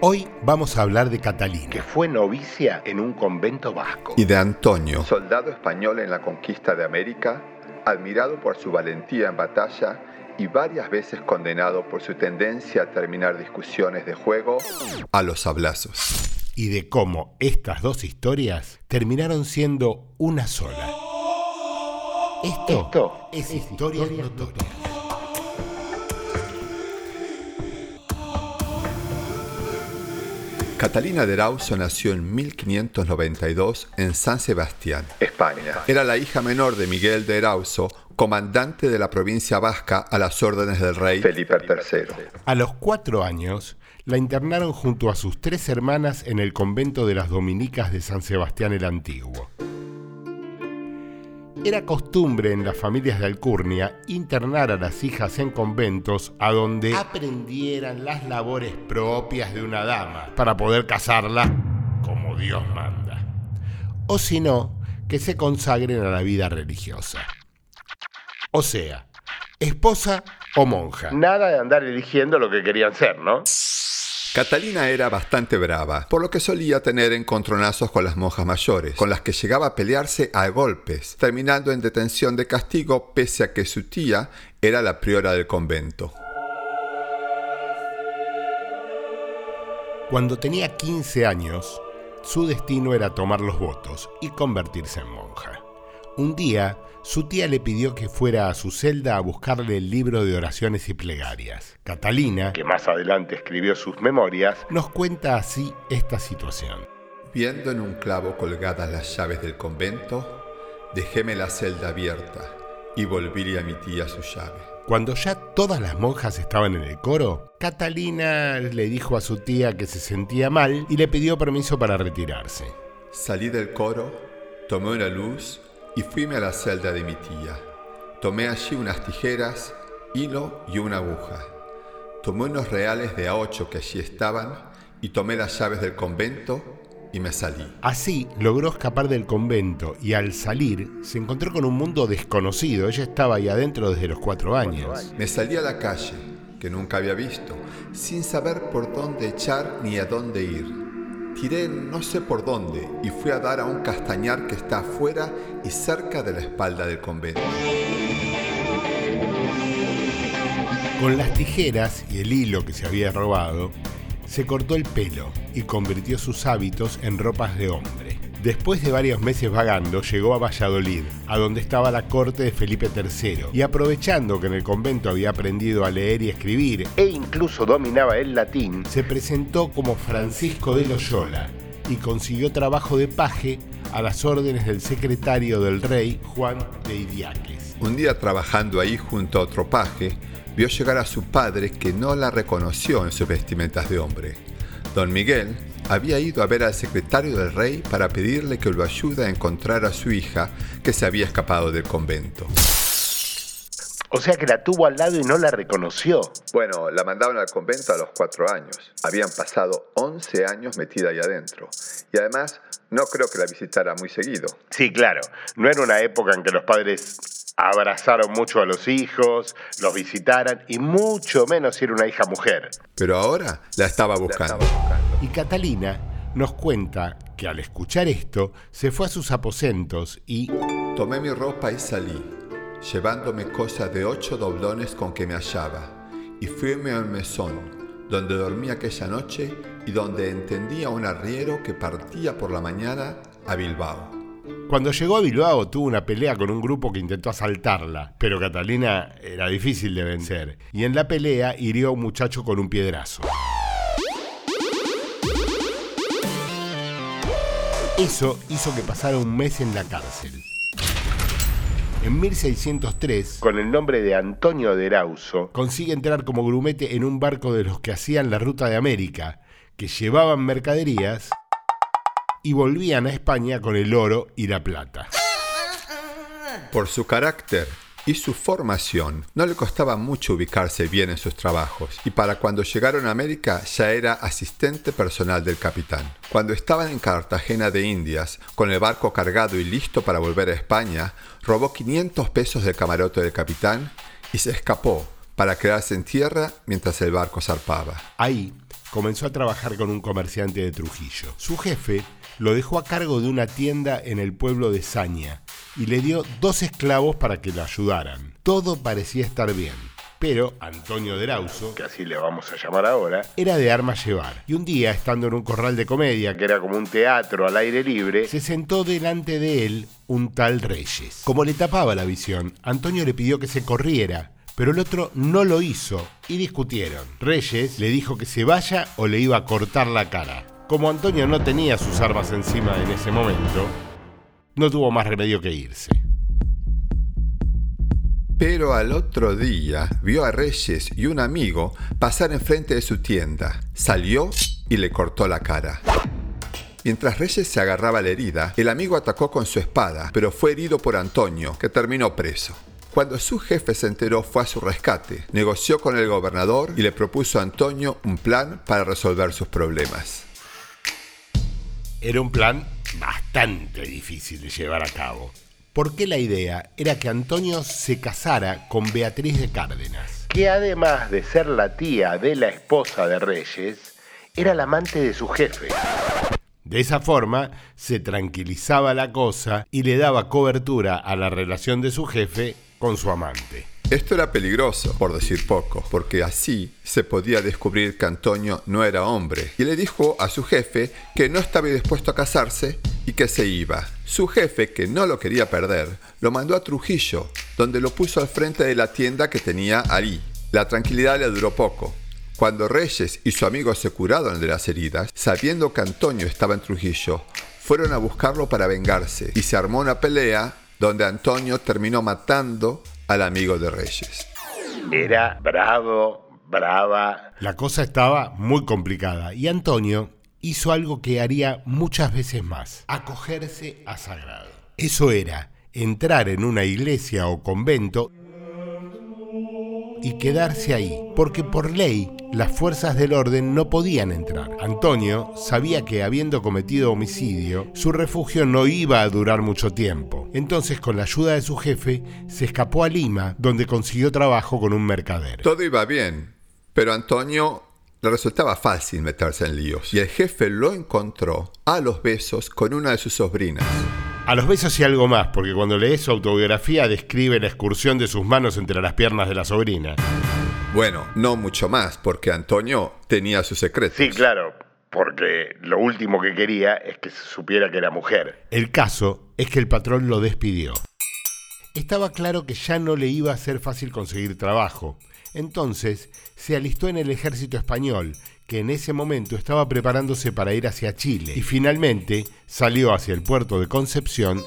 Hoy vamos a hablar de Catalina. que fue novicia en un convento vasco. y de Antonio, soldado español en la conquista de América, admirado por su valentía en batalla y varias veces condenado por su tendencia a terminar discusiones de juego, a los hablazos. Y de cómo estas dos historias terminaron siendo una sola. Esto, Esto es Historia Notoria. Catalina de Erauso nació en 1592 en San Sebastián. España. Era la hija menor de Miguel de Erauso, comandante de la provincia vasca a las órdenes del rey. Felipe III. A los cuatro años, la internaron junto a sus tres hermanas en el convento de las Dominicas de San Sebastián el Antiguo. Era costumbre en las familias de Alcurnia internar a las hijas en conventos a donde aprendieran las labores propias de una dama para poder casarla como Dios manda. O si no, que se consagren a la vida religiosa. O sea, esposa o monja. Nada de andar eligiendo lo que querían ser, ¿no? Catalina era bastante brava, por lo que solía tener encontronazos con las monjas mayores, con las que llegaba a pelearse a golpes, terminando en detención de castigo pese a que su tía era la priora del convento. Cuando tenía 15 años, su destino era tomar los votos y convertirse en monja. Un día, su tía le pidió que fuera a su celda a buscarle el libro de oraciones y plegarias. Catalina Que más adelante escribió sus memorias. nos cuenta así esta situación. Viendo en un clavo colgadas las llaves del convento, dejéme la celda abierta y volví a mi tía su llave. Cuando ya todas las monjas estaban en el coro, Catalina le dijo a su tía que se sentía mal y le pidió permiso para retirarse. Salí del coro, tomé una luz y fuime a la celda de mi tía. Tomé allí unas tijeras, hilo y una aguja. Tomé unos reales de a ocho que allí estaban y tomé las llaves del convento y me salí. Así logró escapar del convento y al salir se encontró con un mundo desconocido. Ella estaba ahí adentro desde los cuatro años. Me salí a la calle, que nunca había visto, sin saber por dónde echar ni a dónde ir. Tiré no sé por dónde y fui a dar a un castañar que está afuera y cerca de la espalda del convento. Con las tijeras y el hilo que se había robado, se cortó el pelo y convirtió sus hábitos en ropas de hombre. Después de varios meses vagando, llegó a Valladolid, a donde estaba la corte de Felipe III, y aprovechando que en el convento había aprendido a leer y escribir, E incluso dominaba el latín. se presentó como Francisco de Loyola y consiguió trabajo de paje a las órdenes del secretario del rey Juan de Idiáquez. Un día trabajando ahí junto a otro paje, vio llegar a su padre que no la reconoció en sus vestimentas de hombre. Don Miguel había ido a ver al secretario del rey para pedirle que lo ayude a encontrar a su hija que se había escapado del convento. O sea que la tuvo al lado y no la reconoció. Bueno, la mandaron al convento a los cuatro años. Habían pasado 11 años metida ahí adentro. Y además, no creo que la visitara muy seguido. Sí, claro. No era una época en que los padres abrazaron mucho a los hijos, los visitaran y mucho menos si era una hija mujer. Pero ahora la estaba La buscando. estaba buscando. Y Catalina nos cuenta que al escuchar esto se fue a sus aposentos y, Tomé mi ropa y salí, llevándome cosas de ocho doblones con que me hallaba, y fuime a un mesón, donde dormí aquella noche y donde entendí a un arriero que partía por la mañana a Bilbao. cuando llegó a Bilbao tuvo una pelea con un grupo que intentó asaltarla, pero Catalina era difícil de vencer, y en la pelea hirió a un muchacho con un piedrazo. Eso hizo que pasara un mes en la cárcel. En 1603 Con el nombre de Antonio de Erauso, consigue entrar como grumete en un barco de los que hacían la ruta de América, que llevaban mercaderías y volvían a España con el oro y la plata. Por su carácter y su formación, no le costaba mucho ubicarse bien en sus trabajos, y para cuando llegaron a América ya era asistente personal del capitán. Cuando estaban en Cartagena de Indias, con el barco cargado y listo para volver a España, robó 500 pesos del camarote del capitán y se escapó para quedarse en tierra mientras el barco zarpaba. Ahí comenzó a trabajar con un comerciante de Trujillo. Su jefe lo dejó a cargo de una tienda en el pueblo de Saña y le dio dos esclavos para que lo ayudaran. Todo parecía estar bien. Pero Antonio de Rauso, que así le vamos a llamar ahora, era de armas llevar. Y un día, estando en un corral de comedia, que era como un teatro al aire libre, se sentó delante de él un tal Reyes. Como le tapaba la visión, Antonio le pidió que se corriera, pero el otro no lo hizo y discutieron. Reyes le dijo que se vaya o le iba a cortar la cara. Como Antonio no tenía sus armas encima en ese momento, no tuvo más remedio que irse. Pero al otro día vio a Reyes y un amigo pasar enfrente de su tienda. Salió y le cortó la cara. Mientras Reyes se agarraba la herida, el amigo atacó con su espada, pero fue herido por Antonio, que terminó preso. Cuando su jefe se enteró fue a su rescate, negoció con el gobernador y le propuso a Antonio un plan para resolver sus problemas. Era un plan bastante difícil de llevar a cabo porque la idea era que Antonio se casara con Beatriz de Cárdenas. Que además de ser la tía de la esposa de Reyes, era la amante de su jefe. De esa forma se tranquilizaba la cosa y le daba cobertura a la relación de su jefe con su amante. Esto era peligroso, por decir poco, porque así se podía descubrir que Antonio no era hombre, y le dijo a su jefe que no estaba dispuesto a casarse y que se iba. Su jefe, que no lo quería perder, lo mandó a Trujillo, donde lo puso al frente de la tienda que tenía ahí. La tranquilidad le duró poco. Cuando Reyes y su amigo se curaron de las heridas, sabiendo que Antonio estaba en Trujillo, fueron a buscarlo para vengarse y se armó una pelea donde Antonio terminó matando al amigo de Reyes. Era bravo, brava. La cosa estaba muy complicada y Antonio hizo algo que haría muchas veces más, acogerse a sagrado. Eso era entrar en una iglesia o convento y quedarse ahí, porque por ley las fuerzas del orden no podían entrar. Antonio sabía que habiendo cometido homicidio, su refugio no iba a durar mucho tiempo. Entonces, con la ayuda de su jefe, se escapó a Lima, donde consiguió trabajo con un mercader. Todo iba bien, pero Antonio le resultaba fácil meterse en líos y el jefe lo encontró a los besos con una de sus sobrinas. A los besos y algo más, porque cuando lees su autobiografía describe la excursión de sus manos entre las piernas de la sobrina. Bueno, no mucho más, porque Antonio tenía sus secretos. Sí, claro, porque lo último que quería es que se supiera que era mujer. El caso es que el patrón lo despidió. Estaba claro que ya no le iba a ser fácil conseguir trabajo. Entonces se alistó en el ejército español que en ese momento estaba preparándose para ir hacia Chile y finalmente salió hacia el puerto de Concepción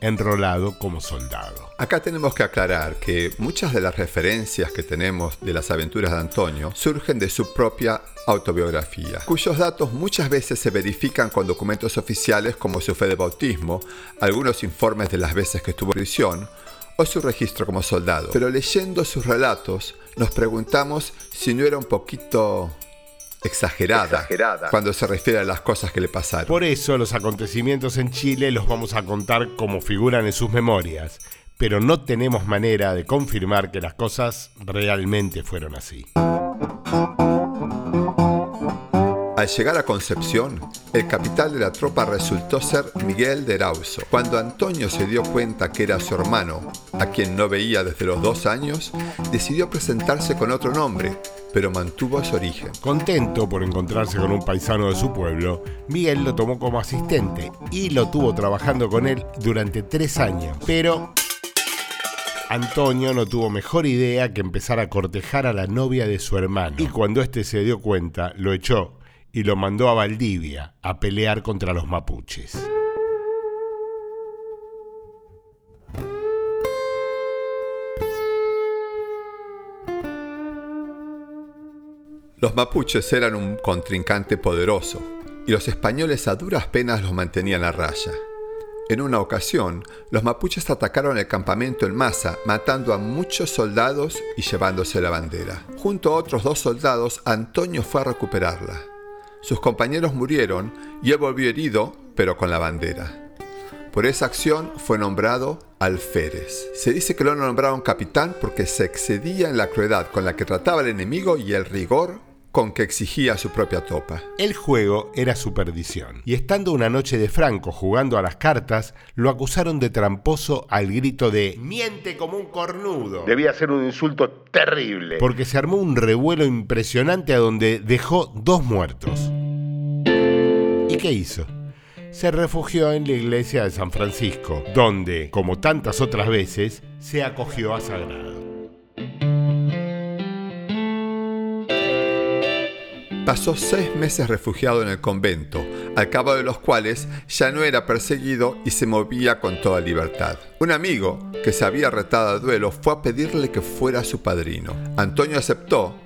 enrolado como soldado. Acá tenemos que aclarar que muchas de las referencias que tenemos de las aventuras de Antonio surgen de su propia autobiografía, cuyos datos muchas veces se verifican con documentos oficiales como su fe de bautismo, algunos informes de las veces que estuvo en prisión o su registro como soldado. Pero leyendo sus relatos nos preguntamos si no era un poquito exagerada, cuando se refiere a las cosas que le pasaron. Por eso los acontecimientos en Chile los vamos a contar como figuran en sus memorias, pero no tenemos manera de confirmar que las cosas realmente fueron así. Al llegar a Concepción, el capital de la tropa resultó ser Miguel de Erauso. Cuando Antonio se dio cuenta que era su hermano, a quien no veía desde los dos años, decidió presentarse con otro nombre, pero mantuvo su origen. Contento por encontrarse con un paisano de su pueblo, Miguel lo tomó como asistente y lo tuvo trabajando con él durante tres años. Pero Antonio no tuvo mejor idea que empezar a cortejar a la novia de su hermano. Y cuando éste se dio cuenta, lo echó y lo mandó a Valdivia a pelear contra los mapuches. Los mapuches eran un contrincante poderoso y los españoles a duras penas los mantenían a raya. En una ocasión, los mapuches atacaron el campamento en masa, matando a muchos soldados y llevándose la bandera. Junto a otros dos soldados, Antonio fue a recuperarla. Sus compañeros murieron y él volvió herido, pero con la bandera. Por esa acción fue nombrado alférez. Se dice que lo nombraron capitán porque se excedía en la crueldad con la que trataba al enemigo y el rigor con que exigía su propia tropa. El juego era su perdición, y estando una noche de Franco jugando a las cartas, lo acusaron de tramposo al grito de miente como un cornudo. Debía ser un insulto terrible. Porque se armó un revuelo impresionante a donde dejó dos muertos. ¿Y qué hizo? Se refugió en la iglesia de San Francisco, donde, como tantas otras veces, se acogió a Sagrado. Pasó seis meses refugiado en el convento, al cabo de los cuales ya no era perseguido y se movía con toda libertad. Un amigo, que se había retado al duelo, fue a pedirle que fuera su padrino. Antonio aceptó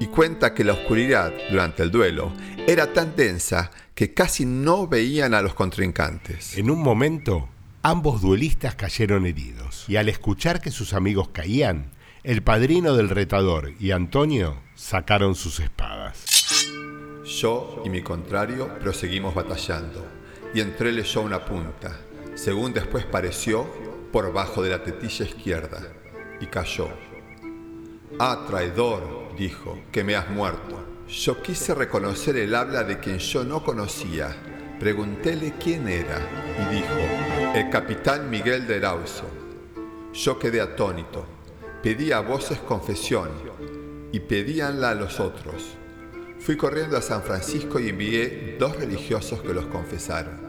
y cuenta que la oscuridad durante el duelo era tan densa que casi no veían a los contrincantes. En un momento, ambos duelistas cayeron heridos, y al escuchar que sus amigos caían, el padrino del retador y Antonio sacaron sus espadas. Yo y mi contrario proseguimos batallando, y entré yo una punta, según después pareció, por bajo de la tetilla izquierda, y cayó. Ah, traidor, dijo, que me has muerto. Yo quise reconocer el habla de quien yo no conocía. Preguntéle quién era, y dijo, el capitán Miguel de Erauso. Yo quedé atónito, pedí a voces confesión, y pedíanla a los otros Fui corriendo a San Francisco y envié dos religiosos que los confesaron.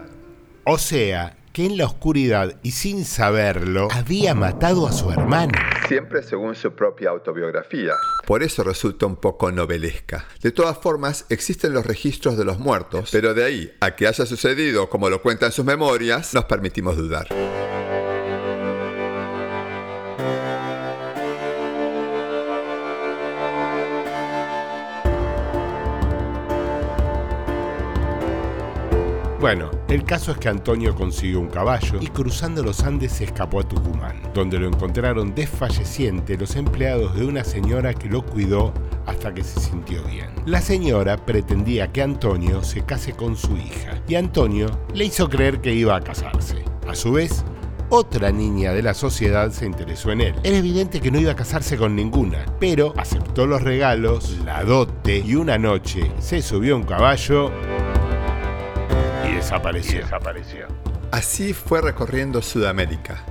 O sea, que en la oscuridad y sin saberlo había matado a su hermano. Siempre según su propia autobiografía. Por eso resulta un poco novelesca. De todas formas, existen los registros de los muertos, pero de ahí a que haya sucedido como lo cuentan sus memorias, nos permitimos dudar. Bueno, el caso es que Antonio consiguió un caballo y cruzando los Andes se escapó a Tucumán, donde lo encontraron desfalleciente los empleados de una señora que lo cuidó hasta que se sintió bien. La señora pretendía que Antonio se case con su hija y Antonio le hizo creer que iba a casarse. A su vez, otra niña de la sociedad se interesó en él. Era evidente que no iba a casarse con ninguna, pero aceptó los regalos, la dote y una noche se subió a un caballo desapareció. Así fue recorriendo Sudamérica.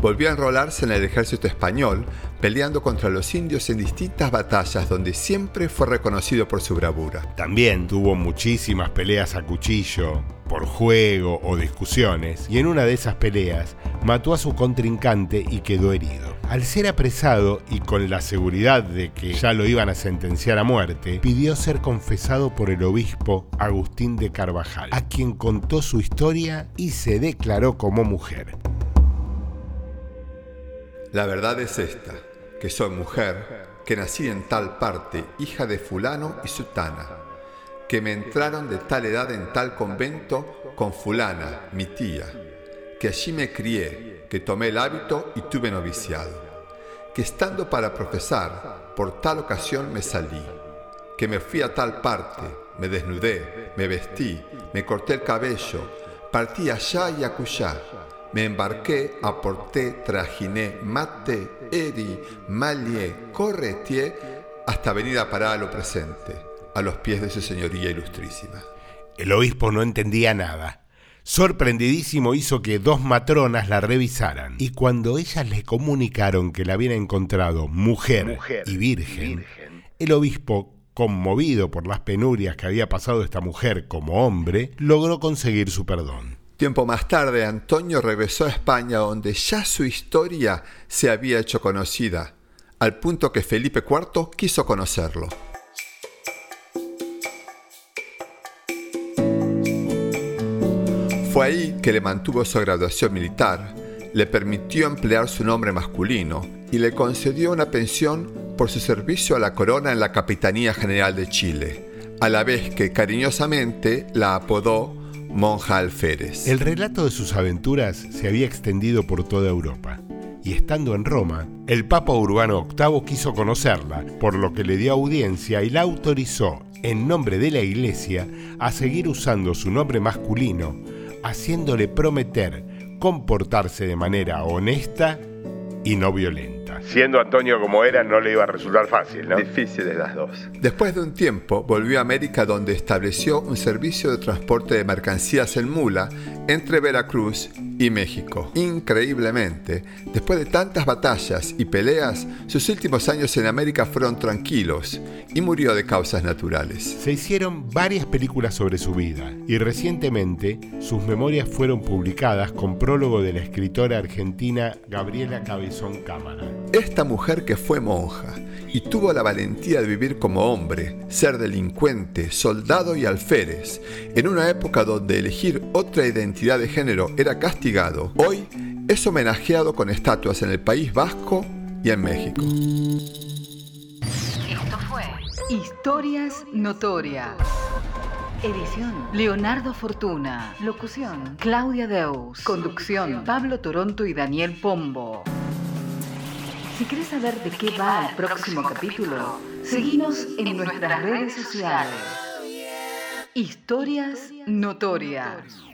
Volvió a enrolarse en el ejército español, peleando contra los indios en distintas batallas donde siempre fue reconocido por su bravura. También tuvo muchísimas peleas a cuchillo, por juego o discusiones, y en una de esas peleas mató a su contrincante y quedó herido. Al ser apresado y con la seguridad de que ya lo iban a sentenciar a muerte, pidió ser confesado por el obispo Agustín de Carvajal, a quien contó su historia y se declaró como mujer. La verdad es esta, que soy mujer, que nací en tal parte, hija de fulano y sutana, que me entraron de tal edad en tal convento con fulana, mi tía, que allí me crié, que tomé el hábito y tuve noviciado, que estando para profesar, por tal ocasión me salí, que me fui a tal parte, me desnudé, me vestí, me corté el cabello, partí allá y acullá, me embarqué, aporté, trajiné, maté, eri, malié, corretié, hasta venir a parar a lo presente, a los pies de su señoría ilustrísima. El obispo no entendía nada Sorprendidísimo hizo que dos matronas la revisaran y cuando ellas le comunicaron que la habían encontrado mujer, y, virgen, el obispo, conmovido por las penurias que había pasado esta mujer como hombre, logró conseguir su perdón. Tiempo más tarde, Antonio regresó a España donde ya su historia se había hecho conocida, al punto que Felipe IV quiso conocerlo. Fue ahí que le mantuvo su graduación militar, le permitió emplear su nombre masculino y le concedió una pensión por su servicio a la corona en la Capitanía General de Chile, a la vez que cariñosamente la apodó Monja Alférez. El relato de sus aventuras se había extendido por toda Europa y estando en Roma, el Papa Urbano VIII quiso conocerla, por lo que le dio audiencia y la autorizó, en nombre de la Iglesia, a seguir usando su nombre masculino haciéndole prometer comportarse de manera honesta y no violenta. Siendo Antonio como era, no le iba a resultar fácil, ¿no? Difícil de las dos. Después de un tiempo, volvió a América donde estableció un servicio de transporte de mercancías en mula entre Veracruz y México. Increíblemente, después de tantas batallas y peleas, sus últimos años en América fueron tranquilos y murió de causas naturales. Se hicieron varias películas sobre su vida y recientemente sus memorias fueron publicadas con prólogo de la escritora argentina Gabriela Cabezón Cámara. Esta mujer que fue monja y tuvo la valentía de vivir como hombre, ser delincuente, soldado y alférez, en una época donde elegir otra identidad de género era castigado, hoy es homenajeado con estatuas en el País Vasco y en México. Esto fue Historias Notorias. Edición Leonardo Fortuna. Locución Claudia Deus. Conducción Pablo Toronto y Daniel Pombo. Si quieres saber de qué va el próximo capítulo, seguimos en nuestras redes sociales. Historias Notorias.